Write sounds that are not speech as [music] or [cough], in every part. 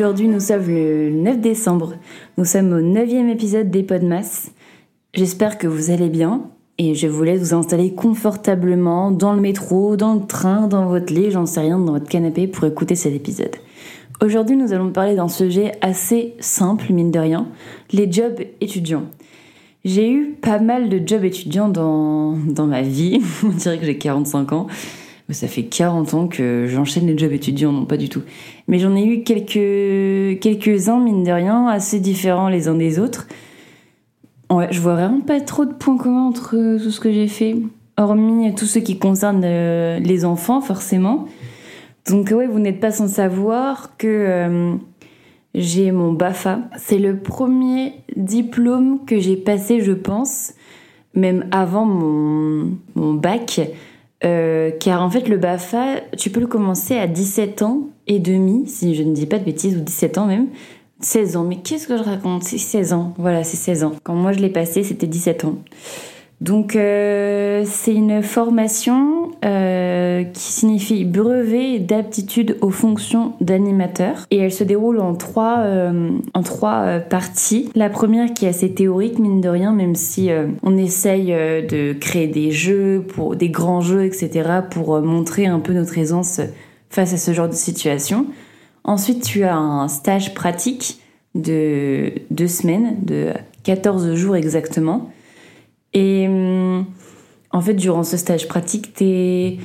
Aujourd'hui nous sommes le 9 décembre, nous sommes au 9e épisode des Podmas. J'espère que vous allez bien et je vous laisse vous installer confortablement dans le métro, dans le train, dans votre lit, j'en sais rien, dans votre canapé pour écouter cet épisode. Aujourd'hui nous allons parler d'un sujet assez simple, mine de rien, les jobs étudiants. J'ai eu pas mal de jobs étudiants dans, dans ma vie, [laughs] on dirait que j'ai 45 ans, ça fait 40 ans que j'enchaîne les jobs étudiants, non pas du tout. Mais j'en ai eu quelques, quelques-uns, mine de rien, assez différents les uns des autres. Ouais, je vois vraiment pas trop de points communs entre tout ce que j'ai fait, hormis tout ce qui concerne euh, les enfants, forcément. Donc ouais, vous n'êtes pas sans savoir que euh, j'ai mon BAFA. C'est le premier diplôme que j'ai passé, je pense, même avant mon, mon bac. Euh, car en fait, le BAFA, tu peux le commencer à 17 ans et demi, si je ne dis pas de bêtises, ou 17 ans même. 16 ans, mais qu'est-ce que je raconte? C'est 16 ans, voilà, c'est 16 ans. Quand moi je l'ai passé, c'était 17 ans. Donc euh, c'est une formation euh, qui signifie brevet d'aptitude aux fonctions d'animateur et elle se déroule en trois, euh, en trois parties. La première qui est assez théorique mine de rien même si on essaye de créer des jeux, pour, des grands jeux etc. pour montrer un peu notre aisance face à ce genre de situation. Ensuite tu as un stage pratique de deux semaines, de 14 jours exactement et hum, en fait, durant ce stage pratique, tu es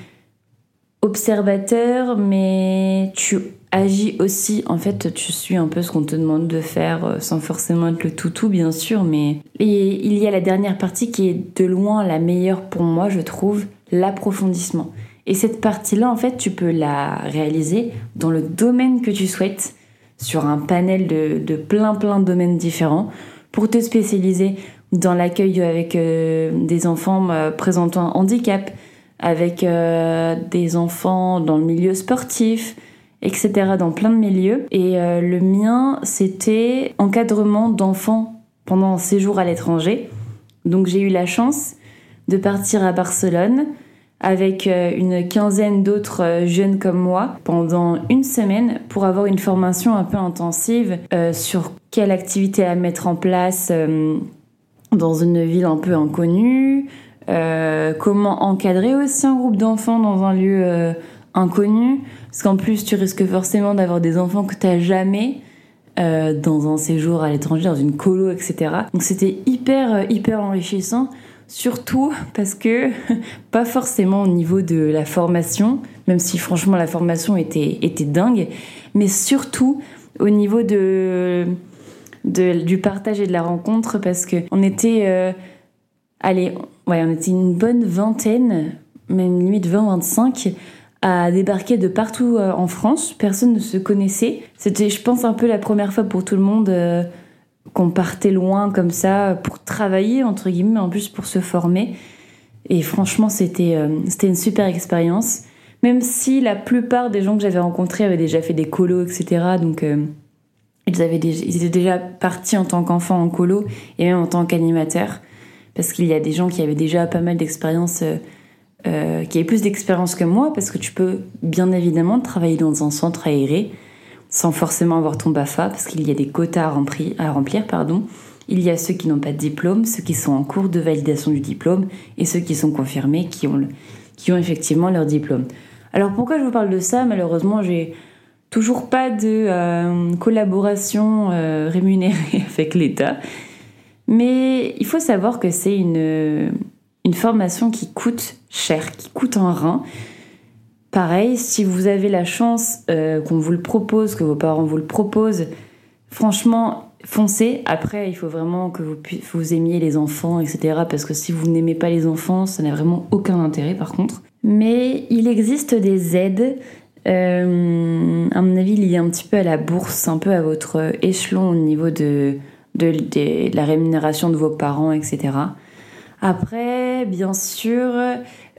observateur, mais tu agis aussi. En fait, tu suis un peu ce qu'on te demande de faire, euh, sans forcément être le toutou, bien sûr. Mais et il y a la dernière partie qui est de loin la meilleure pour moi, je trouve, l'approfondissement. Et cette partie-là, en fait, tu peux la réaliser dans le domaine que tu souhaites, sur un panel de, de plein plein de domaines différents, pour te spécialiser dans l'accueil avec euh, des enfants euh, présentant un handicap, avec euh, des enfants dans le milieu sportif, etc., dans plein de milieux. Et le mien, c'était encadrement d'enfants pendant un séjour à l'étranger. Donc j'ai eu la chance de partir à Barcelone avec une quinzaine d'autres jeunes comme moi pendant une semaine pour avoir une formation un peu intensive sur quelle activité à mettre en place dans une ville un peu inconnue, euh, comment encadrer aussi un groupe d'enfants dans un lieu euh, inconnu, parce qu'en plus tu risques forcément d'avoir des enfants que tu n'as jamais euh, dans un séjour à l'étranger, dans une colo, etc. Donc c'était hyper hyper enrichissant, surtout parce que [laughs] pas forcément au niveau de la formation, même si franchement la formation était était dingue, mais surtout au niveau de du partage et de la rencontre parce que on était, euh, allez, ouais, on était une bonne vingtaine, même limite 20-25 à débarquer de partout euh, en France. Personne ne se connaissait. C'était, je pense, un peu la première fois pour tout le monde euh, qu'on partait loin comme ça pour travailler, entre guillemets, en plus pour se former. Et franchement, c'était, c'était une super expérience. Même si la plupart des gens que j'avais rencontrés avaient déjà fait des colos, etc. Donc, ils, avaient ils étaient déjà partis en tant qu'enfants en colo et même en tant qu'animateurs. Parce qu'il y a des gens qui avaient déjà pas mal d'expérience, euh, euh, qui avaient plus d'expérience que moi, parce que tu peux bien évidemment travailler dans un centre aéré sans forcément avoir ton BAFA, parce qu'il y a des quotas à remplir, à remplir pardon. Il y a ceux qui n'ont pas de diplôme, ceux qui sont en cours de validation du diplôme, et ceux qui sont confirmés, qui ont, qui ont effectivement leur diplôme. Alors pourquoi je vous parle de ça? Malheureusement, j'ai Toujours pas de euh, collaboration euh, rémunérée [laughs] avec l'État. Mais il faut savoir que c'est une, une formation qui coûte cher, qui coûte un rein. Pareil, si vous avez la chance euh, qu'on vous le propose, que vos parents vous le proposent, franchement, foncez. Après, il faut vraiment que vous, vous aimiez les enfants, etc. Parce que si vous n'aimez pas les enfants, ça n'a vraiment aucun intérêt par contre. Mais il existe des aides euh, à mon avis, a un petit peu à la bourse, un peu à votre échelon au niveau de, la rémunération de vos parents, etc. Après, bien sûr,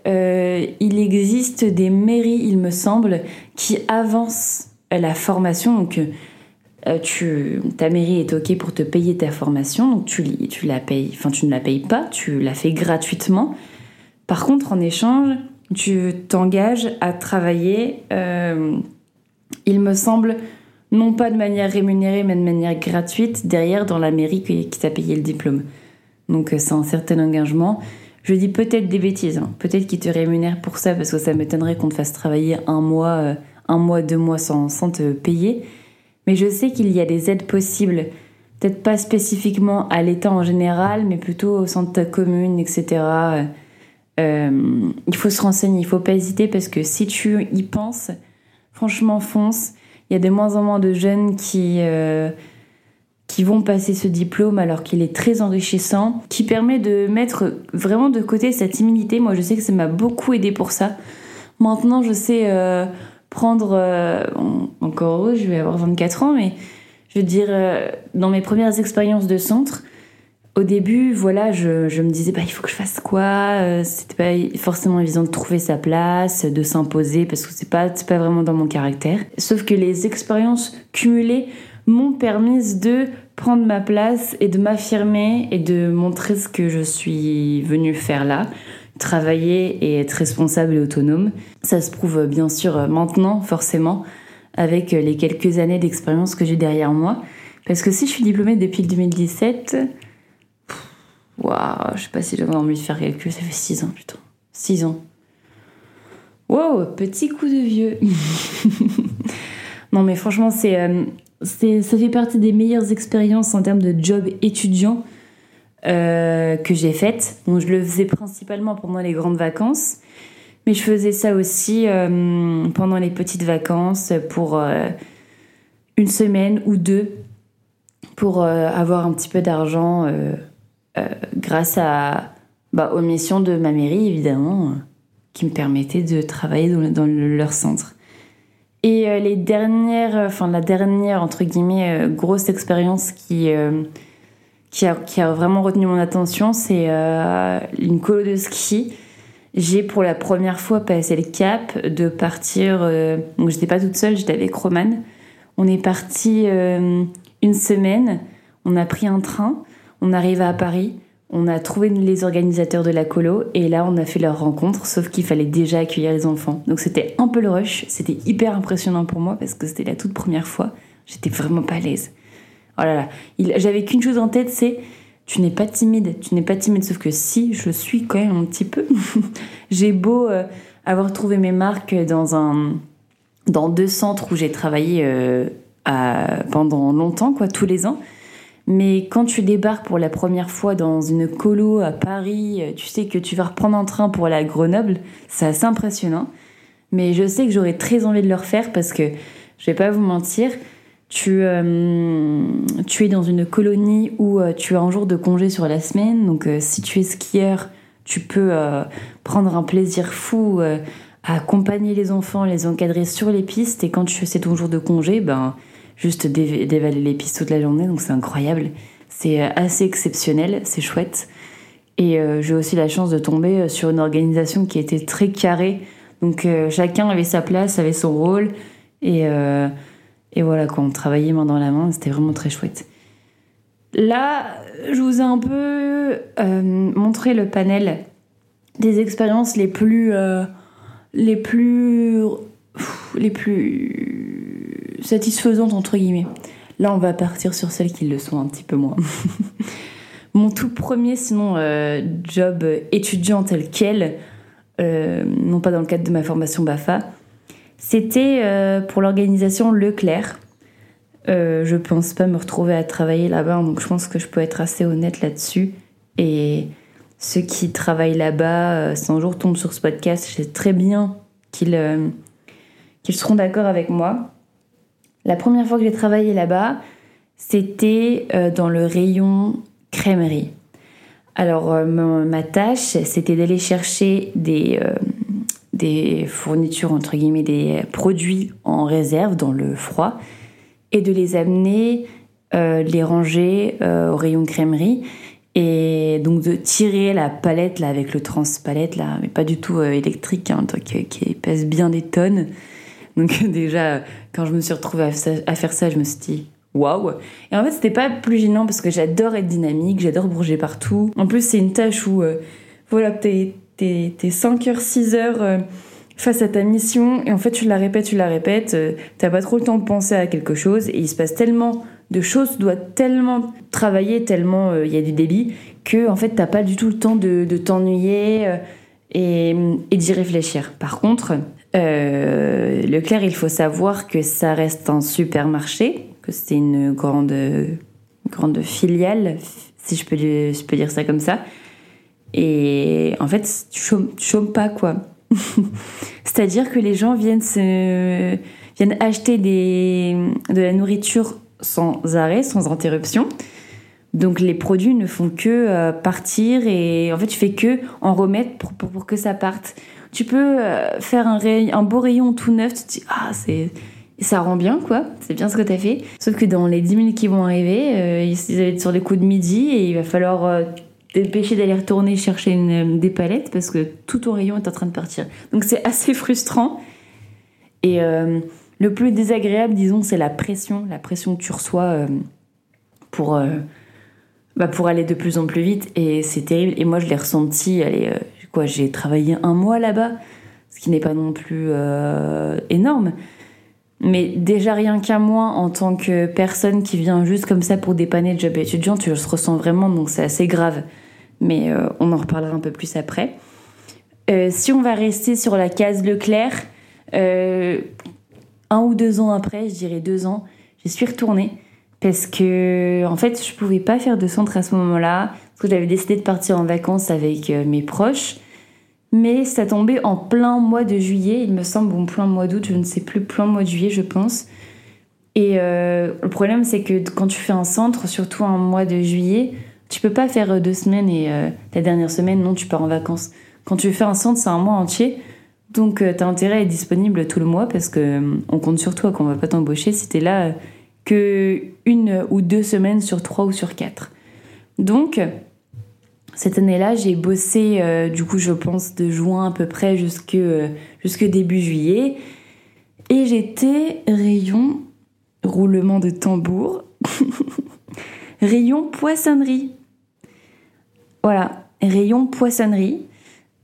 euh, il existe des mairies, il me semble, qui avancent la formation. Donc, euh, ta mairie est OK pour te payer ta formation, donc tu, la payes, tu ne la payes pas, tu la fais gratuitement. Par contre, en échange, tu t'engages à travailler euh, il me semble, non pas de manière rémunérée, mais de manière gratuite, derrière dans la mairie qui t'a payé le diplôme. Donc c'est un certain engagement. Je dis peut-être des bêtises, hein. peut-être qu'ils te rémunèrent pour ça, parce que ça m'étonnerait qu'on te fasse travailler un mois, un mois, deux mois sans, sans te payer. Mais je sais qu'il y a des aides possibles peut-être pas spécifiquement à l'État en général, mais plutôt au centre de ta commune, etc. Euh, il faut se renseigner, il faut pas hésiter parce que si tu y penses, franchement fonce. Il y a de moins en moins de jeunes qui, euh, qui vont passer ce diplôme alors qu'il est très enrichissant, qui permet de mettre vraiment de côté sa timidité. Moi je sais que ça m'a beaucoup aidé pour ça. Maintenant je sais euh, prendre, encore heureux, je vais avoir 24 ans, mais je veux dire, dans mes premières expériences de centre, au début, voilà, je, je me disais, bah, il faut que je fasse quoi euh, C'était pas forcément évident de trouver sa place, de s'imposer, parce que c'est pas, pas vraiment dans mon caractère. Sauf que les expériences cumulées m'ont permis de prendre ma place et de m'affirmer et de montrer ce que je suis venue faire là. Travailler et être responsable et autonome. Ça se prouve bien sûr maintenant, forcément avec euh, les quelques années d'expérience que j'ai derrière moi. Parce que si je suis diplômée depuis 2017, waouh, je sais pas si j'avais envie de faire calcul, ça fait 6 ans, putain. 6 ans. Wow, petit coup de vieux. [laughs] non, mais franchement, euh, c'est, ça fait partie des meilleures expériences en termes de job étudiant euh, que j'ai faites. Donc, je le faisais principalement pendant les grandes vacances. Mais je faisais ça aussi euh, pendant les petites vacances pour une semaine ou deux pour avoir un petit peu d'argent grâce à, bah, aux missions de ma mairie, évidemment, qui me permettaient de travailler dans, leur centre. Et les dernières, enfin la dernière entre guillemets grosse expérience qui qui a, vraiment retenu mon attention, c'est une colo de ski j'ai pour la première fois passé le cap de partir. Euh, donc j'étais pas toute seule, j'étais avec Roman. On est parti euh, une semaine. On a pris un train. On arrive à Paris. On a trouvé les organisateurs de la colo et là on a fait leur rencontre, sauf qu'il fallait déjà accueillir les enfants. Donc c'était un peu le rush, c'était hyper impressionnant pour moi parce que c'était la toute première fois. J'étais vraiment pas à l'aise. Oh là là, j'avais qu'une chose en tête, c'est tu n'es pas timide, tu n'es pas timide, sauf que si, je suis quand même un petit peu. [laughs] j'ai beau euh, avoir trouvé mes marques dans un, dans deux centres où j'ai travaillé euh, pendant longtemps, quoi, tous les ans. Mais quand tu débarques pour la première fois dans une colo à Paris, tu sais que tu vas reprendre un train pour aller à Grenoble, c'est assez impressionnant. Mais je sais que j'aurais très envie de le refaire parce que, je vais pas vous mentir, tu, euh, es dans une colonie où euh, tu as un jour de congé sur la semaine. Donc, euh, si tu es skieur, tu peux prendre un plaisir fou à accompagner les enfants, les encadrer sur les pistes. Et quand tu c'est ton jour de congé, ben, juste dévaler les pistes toute la journée. Donc, c'est incroyable. C'est assez exceptionnel, c'est chouette. Et j'ai aussi la chance de tomber sur une organisation qui était très carrée. Donc, chacun avait sa place, avait son rôle. Et et voilà, quand on travaillait main dans la main, c'était vraiment très chouette. Là, je vous ai un peu euh, montré le panel des expériences les plus, euh, les plus, les plus satisfaisantes entre guillemets. Là, on va partir sur celles qui le sont un petit peu moins. [laughs] Mon tout premier, sinon, euh, job étudiant tel quel, non pas dans le cadre de ma formation BAFA, c'était euh, pour l'organisation Leclerc. Euh, je pense pas me retrouver à travailler là-bas, donc je pense que je peux être assez honnête là-dessus. Et ceux qui travaillent là-bas, euh, si un jour tombent sur ce podcast, je sais très bien qu'ils seront d'accord avec moi. La première fois que j'ai travaillé là-bas, c'était dans le rayon crèmerie. Alors, ma tâche, c'était d'aller chercher des, des fournitures, entre guillemets, des produits en réserve dans le froid et de les amener, euh, les ranger euh, au rayon crèmerie et donc de tirer la palette là avec le transpalette là, mais pas du tout euh, électrique, hein, truc qui pèse bien des tonnes. Donc [laughs] déjà, quand je me suis retrouvée à, faire ça, je me suis dit waouh. Et en fait, c'était pas plus gênant parce que j'adore être dynamique, j'adore bouger partout. En plus, c'est une tâche où voilà, t'es t'es 5 heures, 6 heures euh, face à ta mission et en fait tu la répètes, tu la répètes, euh, t'as pas trop le temps de penser à quelque chose et il se passe tellement de choses, tu dois tellement travailler, tellement euh, il y a du débit que en fait t'as pas du tout le temps de, t'ennuyer euh, et d'y réfléchir. Par contre, Leclerc, il faut savoir que ça reste un supermarché, que c'est une grande, grande filiale, si je peux, je peux dire ça comme ça. Et en fait, tu chômes, tu chômes pas quoi [laughs] C'est-à-dire que les gens viennent, viennent acheter de la nourriture sans arrêt, sans interruption. Donc les produits ne font que euh, partir et en fait tu fais que en remettre pour, que ça parte. Tu peux euh, faire un, beau rayon tout neuf, tu te dis ah c'est ça rend bien quoi, c'est bien ce que tu as fait. Sauf que dans les 10 minutes qui vont arriver, euh, ils allaient être sur les coups de midi et il va falloir dépêcher d'aller retourner chercher une, des palettes parce que tout ton rayon est en train de partir. Donc c'est assez [laughs] frustrant. Et euh, le plus désagréable, disons, c'est la pression, la pression que tu reçois euh, pour, euh, bah pour aller de plus en plus vite. Et c'est terrible. Et moi, je l'ai ressenti. Allez, quoi, j'ai travaillé un mois là-bas, ce qui n'est pas non plus énorme. Mais déjà rien qu'à moi, en tant que personne qui vient juste comme ça pour dépanner le job étudiant, tu le ressens vraiment, donc c'est assez grave mais euh, on en reparlera un peu plus après. Euh, si on va rester sur la case Leclerc, euh, un ou deux ans après, je dirais deux ans, je suis retournée parce que en fait je pouvais pas faire de centre à ce moment-là parce que j'avais décidé de partir en vacances avec mes proches mais ça tombait en plein mois de juillet il me semble bon plein mois d'août je ne sais plus plein mois de juillet je pense et le problème c'est que quand tu fais un centre surtout en mois de juillet tu peux pas faire euh, deux semaines et euh, la dernière semaine, non, tu pars en vacances. Quand tu fais un centre, c'est un mois entier. Donc, euh, tu intérêt à être disponible tout le mois parce que on compte sur toi qu'on va pas t'embaucher si t'es là que une ou deux semaines sur trois ou sur quatre. Donc, cette année-là, j'ai bossé, du coup, je pense, de juin à peu près jusque, jusque début juillet. Et j'étais rayon, roulement de tambour, [laughs] rayon poissonnerie. Voilà, rayon poissonnerie.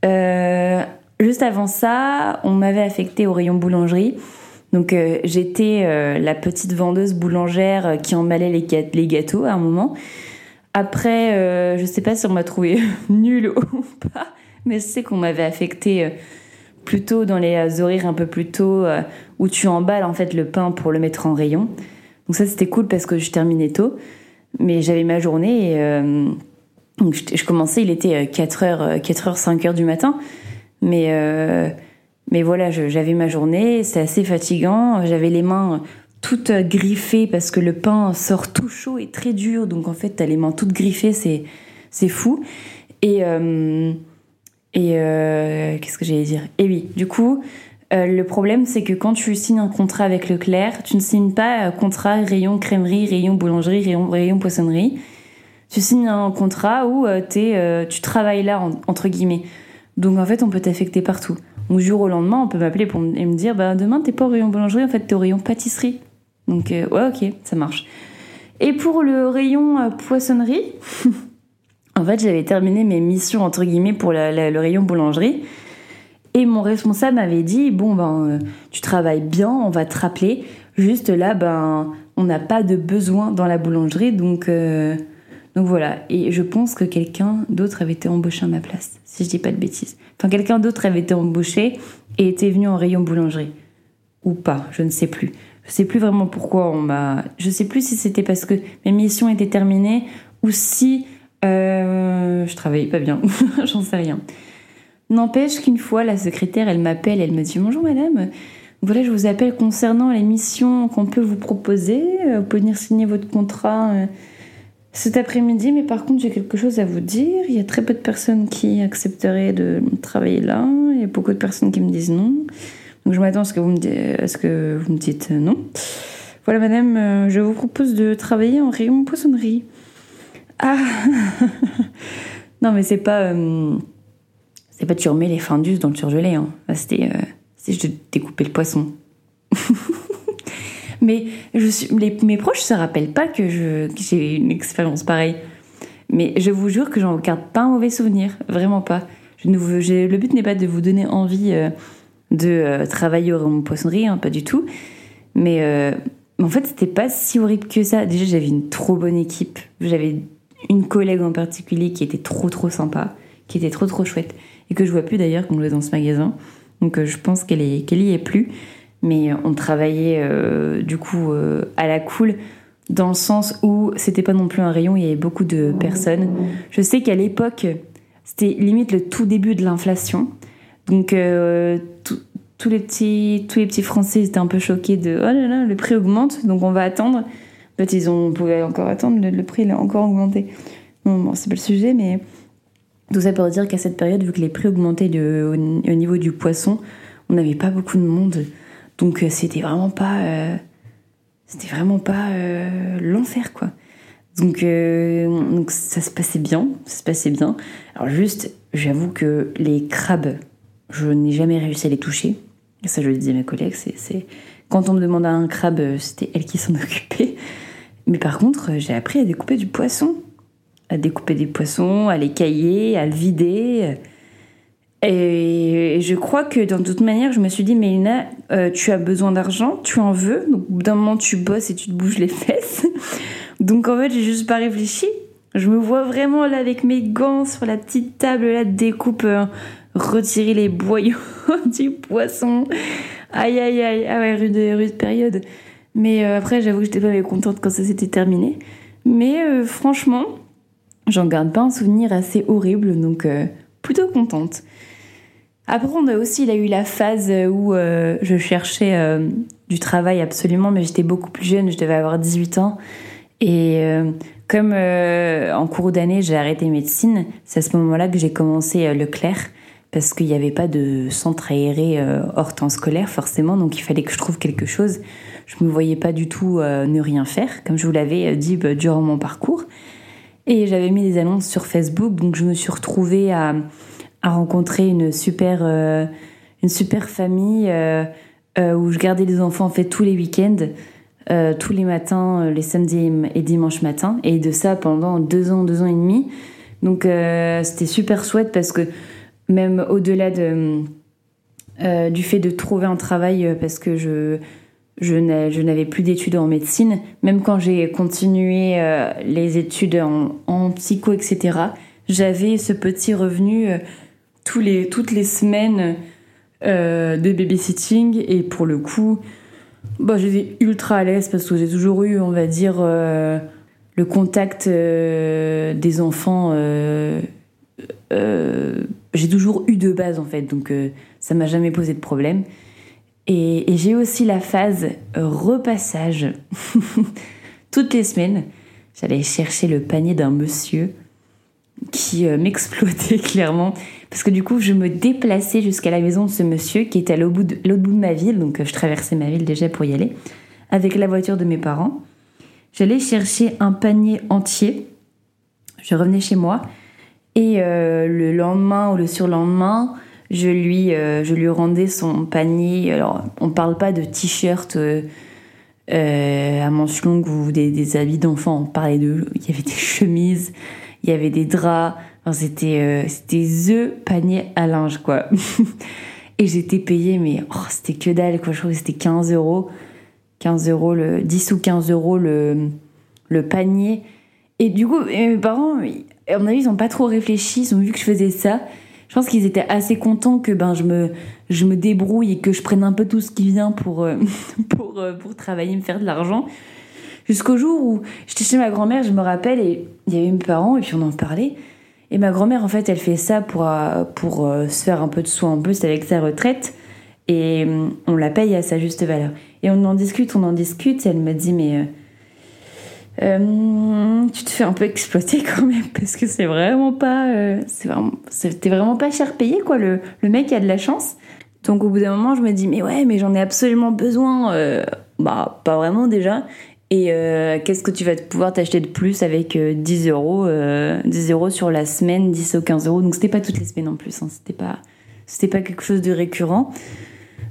Euh, juste avant ça, on m'avait affecté au rayon boulangerie. Donc euh, j'étais euh, la petite vendeuse boulangère qui emballait les gâteaux à un moment. Après, je sais pas si on m'a trouvé [laughs] nulle ou pas, mais je sais qu'on m'avait affecté plutôt dans les horaires un peu plus tôt où tu emballes en fait le pain pour le mettre en rayon. Donc ça c'était cool parce que je terminais tôt, mais j'avais ma journée et donc je, commençais, il était 4h, 4h, 5h du matin. Mais, euh, mais voilà, j'avais ma journée, c'est assez fatigant. J'avais les mains toutes griffées parce que le pain sort tout chaud et très dur. Donc en fait, t'as les mains toutes griffées, c'est, c'est fou. Et, euh, et euh, qu'est-ce que j'allais dire? Et oui, du coup, le problème, c'est que quand tu signes un contrat avec Leclerc, tu ne signes pas contrat rayon crèmerie, rayon boulangerie, rayon, rayon poissonnerie tu signes un contrat où euh, euh, tu travailles là, entre guillemets. Donc en fait, on peut t'affecter partout. Donc du jour au lendemain, on peut m'appeler pour et me dire bah, demain, t'es pas au rayon boulangerie, en fait, t'es au rayon pâtisserie. Donc euh, ouais, ok, ça marche. Et pour le rayon poissonnerie, [laughs] en fait, j'avais terminé mes missions, entre guillemets, pour le rayon boulangerie. Et mon responsable m'avait dit bon ben tu travailles bien, on va te rappeler. Juste là ben on n'a pas de besoin dans la boulangerie donc donc voilà, et je pense que quelqu'un d'autre avait été embauché à ma place, si je dis pas de bêtises. Enfin, quelqu'un d'autre avait été embauché et était venu en rayon boulangerie. Ou pas, je ne sais plus. Je sais plus vraiment pourquoi on m'a. Je sais plus si c'était parce que mes missions étaient terminées ou si euh, je travaillais pas bien. [laughs] J'en sais rien. N'empêche qu'une fois, la secrétaire, elle m'appelle, elle me dit Bonjour madame, voilà, je vous appelle concernant les missions qu'on peut vous proposer. Euh, vous pouvez venir signer votre contrat. Euh, cet après-midi, mais par contre, j'ai quelque chose à vous dire. Il y a très peu de personnes qui accepteraient de travailler là. Il y a beaucoup de personnes qui me disent non. Donc je m'attends à ce que vous me, dites non. Voilà, madame, euh, je vous propose de travailler en rayon poissonnerie. Ah [laughs] Non, mais c'est pas. Euh, c'est pas tu remets les findus dans le surgelé. Hein. C'était. Euh, c'est juste découper le poisson. [laughs] Mais je mes proches ne se rappellent pas que, j'ai une expérience pareille. Mais je vous jure que j'en garde pas un mauvais souvenir, vraiment pas. Je le but n'est pas de vous donner envie euh, de travailler au rayon poissonnerie, hein, pas du tout. Mais en fait, c'était pas si horrible que ça. Déjà, j'avais une trop bonne équipe. J'avais une collègue en particulier qui était trop trop sympa, qui était trop trop chouette et que je vois plus d'ailleurs quand je dans ce magasin. Donc euh, je pense qu'elle est qu'elle y est plus. Mais euh, on travaillait euh, du coup à la cool dans le sens où c'était pas non plus un rayon, il y avait beaucoup de personnes. Je sais qu'à l'époque, c'était limite le tout début de l'inflation. Donc tous les petits tous les petits Français étaient un peu choqués de oh là là le prix augmente donc on va attendre. En fait ils ont pouvaient encore attendre le, prix il a encore augmenté. Bon, bon c'est pas le sujet mais tout ça pour dire qu'à cette période, vu que les prix augmentaient au, niveau du poisson, on n'avait pas beaucoup de monde. Donc euh, c'était vraiment pas. Euh, c'était vraiment pas euh, l'enfer, quoi. Donc, donc ça se passait bien, ça se passait bien. Alors juste, j'avoue que les crabes, je n'ai jamais réussi à les toucher. Ça, je le disais à mes collègues, c'est quand on me demandait un crabe, c'était elle qui s'en [laughs] occupait. Mais par contre, j'ai appris à découper du poisson à découper des poissons, à les cailler, à le vider. Et je crois que dans toute manière, je me suis dit, Mélina, euh, tu as besoin d'argent, tu en veux. Donc, d'un moment, tu bosses et tu te bouges les [laughs] fesses. Donc, en fait, j'ai juste pas réfléchi. Je me vois vraiment là avec mes gants sur la petite table là de découpe, euh, retirer les boyaux [laughs] du poisson. Aïe, aïe, aïe. Ah ouais, rude, rude période. Mais euh, après, j'avoue que j'étais pas mécontente quand ça s'était terminé. Mais franchement, J'en garde pas un souvenir assez horrible, donc euh, plutôt contente. Après, on a aussi, il a eu la phase où euh, je cherchais euh, du travail absolument, mais j'étais beaucoup plus jeune, je devais avoir 18 ans. Et comme en cours d'année, j'ai arrêté médecine, c'est à ce moment-là que j'ai commencé Leclerc, parce qu'il n'y avait pas de centre aéré hors temps scolaire, forcément, donc il fallait que je trouve quelque chose. Je ne me voyais pas du tout ne rien faire, comme je vous l'avais dit bah, durant mon parcours. Et j'avais mis des annonces sur Facebook, donc je me suis retrouvée à, rencontrer une super, euh, une super famille euh, euh, où je gardais les enfants en fait tous les week-ends, tous les matins, les samedis et dimanches matins, et de ça pendant deux ans, deux ans et demi. Donc c'était super chouette parce que même au-delà de, du fait de trouver un travail, parce que je n'avais plus d'études en médecine. Même quand j'ai continué euh, les études en, psycho, etc., j'avais ce petit revenu euh, toutes les semaines euh, de babysitting. Et pour le coup, bah, j'étais ultra à l'aise parce que j'ai toujours eu, on va dire, le contact des enfants. J'ai toujours eu de base, en fait. Donc, ça m'a jamais posé de problème. Et, j'ai aussi la phase repassage. [laughs] Toutes les semaines, j'allais chercher le panier d'un monsieur qui euh, m'exploitait [laughs] clairement. Parce que du coup, je me déplaçais jusqu'à la maison de ce monsieur qui était à l'autre bout, de, bout de ma ville. Donc, euh, je traversais ma ville déjà pour y aller. Avec la voiture de mes parents. J'allais chercher un panier entier. Je revenais chez moi. Et euh, le lendemain ou le surlendemain, je lui, euh, je lui rendais son panier. Alors, on parle pas de t-shirt euh, euh, à manches longues ou des, habits d'enfant. On parlait de, il y avait des chemises, il y avait des draps. c'était, c'était the panier à linge, quoi. [laughs] Et j'étais payée, mais oh, c'était que dalle, quoi. Je crois que c'était 15 euros. 15 euros, le, 10 ou 15 euros le, le panier. Et du coup, mes parents, à mon avis, ils ont pas trop réfléchi. Ils ont vu que je faisais ça. Je pense qu'ils étaient assez contents que ben je me je me débrouille et que je prenne un peu tout ce qui vient pour euh, [laughs] pour euh, pour travailler me faire de l'argent. Jusqu'au jour où j'étais chez ma grand-mère je me rappelle et il y avait mes parents et puis on en parlait. Et ma grand-mère en fait elle fait ça pour euh, pour se faire un peu de soins en plus avec sa retraite. Et on la paye à sa juste valeur. Et on en discute on en discute et elle me dit mais euh, tu te fais un peu exploiter [laughs] quand même parce que c'est vraiment pas euh, c'est vraiment c'était vraiment pas cher payé quoi. Le, le mec a de la chance. Donc au bout d'un moment je me dis mais ouais mais j'en ai absolument besoin euh, bah pas vraiment déjà. Et qu'est-ce que tu vas pouvoir t'acheter de plus avec 10 euros 10 euros sur la semaine 10 ou 15 euros? Donc c'était pas toutes les semaines en plus hein, c'était pas c'était pas quelque chose de récurrent.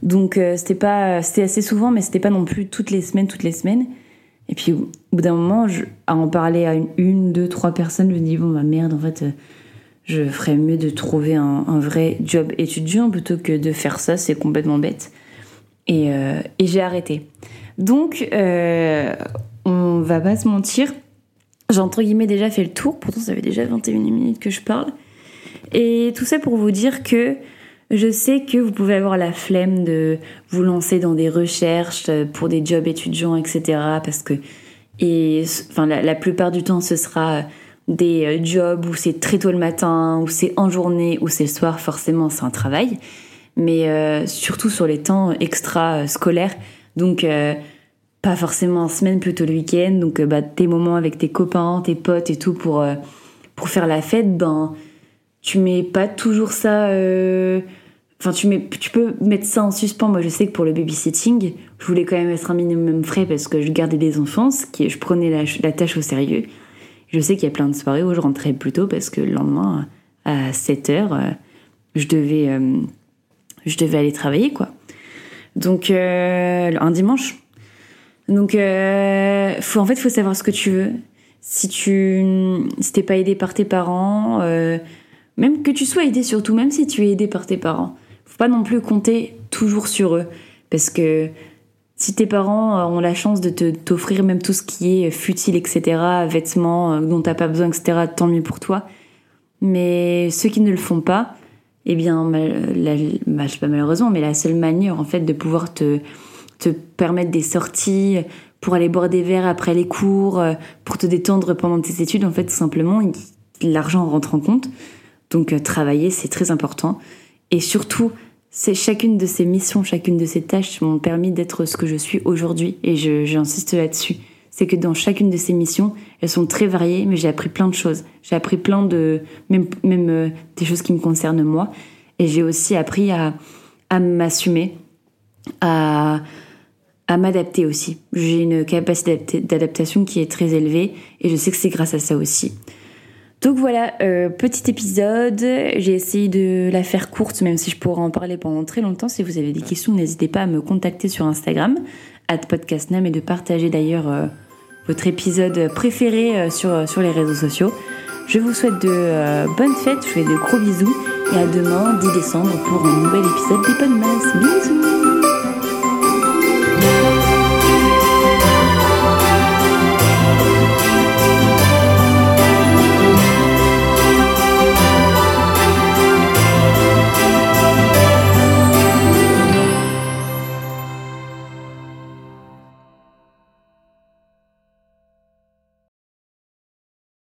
Donc c'était pas c'était assez souvent mais c'était pas non plus toutes les semaines toutes les semaines et puis au bout d'un moment, à en parler à une, deux, trois personnes, je me dis bon, bah, merde, en fait, euh, je ferais mieux de trouver un, vrai job étudiant plutôt que de faire ça, c'est complètement bête. Et, et j'ai arrêté. Donc, on va pas se mentir, j'ai entre guillemets déjà fait le tour, pourtant ça fait déjà 21 minutes que je parle. Et tout ça pour vous dire que je sais que vous pouvez avoir la flemme de vous lancer dans des recherches pour des jobs étudiants, etc. Parce que, et, enfin, la, plupart du temps, ce sera des euh, jobs où c'est très tôt le matin, où c'est en journée, où c'est le soir, forcément, c'est un travail. Mais euh, surtout sur les temps extra-scolaires. Donc, euh, pas forcément en semaine, plutôt le week-end. Donc, bah, tes moments avec tes copains, tes potes et tout pour, pour faire la fête, ben, tu mets pas toujours ça Enfin, tu, peux mettre ça en suspens. Moi, je sais que pour le babysitting, je voulais quand même être un minimum frais parce que je gardais des enfants, je prenais la, tâche au sérieux. Je sais qu'il y a plein de soirées où je rentrais plus tôt parce que le lendemain, à 7 heures, euh, je devais, euh, aller travailler, quoi. Donc, euh, un dimanche. Donc, faut, en fait, il faut savoir ce que tu veux. Si tu si pas aidé par tes parents, même que tu sois aidé surtout, même si tu es aidé par tes parents, pas non plus compter toujours sur eux. Parce que si tes parents euh, ont la chance de t'offrir même tout ce qui est futile, etc., vêtements euh, dont t'as pas besoin, etc., tant mieux pour toi. Mais ceux qui ne le font pas, eh bien, la, bah, je sais pas malheureusement, mais la seule manière en fait de pouvoir te, te permettre des sorties pour aller boire des verres après les cours, euh, pour te détendre pendant tes études, en fait, tout simplement, l'argent rentre en compte. Donc, travailler, c'est très important. Et surtout, c'est chacune de ces missions, chacune de ces tâches m'ont permis d'être ce que je suis aujourd'hui. Et j'insiste là-dessus. C'est que dans chacune de ces missions, elles sont très variées, mais j'ai appris plein de choses. J'ai appris plein de, même, même euh, des choses qui me concernent moi. Et j'ai aussi appris à, à m'assumer, à, à m'adapter aussi. J'ai une capacité d'adaptation qui est très élevée et je sais que c'est grâce à ça aussi. Donc voilà, euh, petit épisode. J'ai essayé de la faire courte, même si je pourrais en parler pendant très longtemps. Si vous avez des questions, n'hésitez pas à me contacter sur Instagram, podcastnam, et de partager d'ailleurs euh, votre épisode préféré euh, sur, sur les réseaux sociaux. Je vous souhaite de bonnes fêtes, je vous fais de gros bisous, et à demain, 10 décembre, pour un nouvel épisode des Podmas. Bisous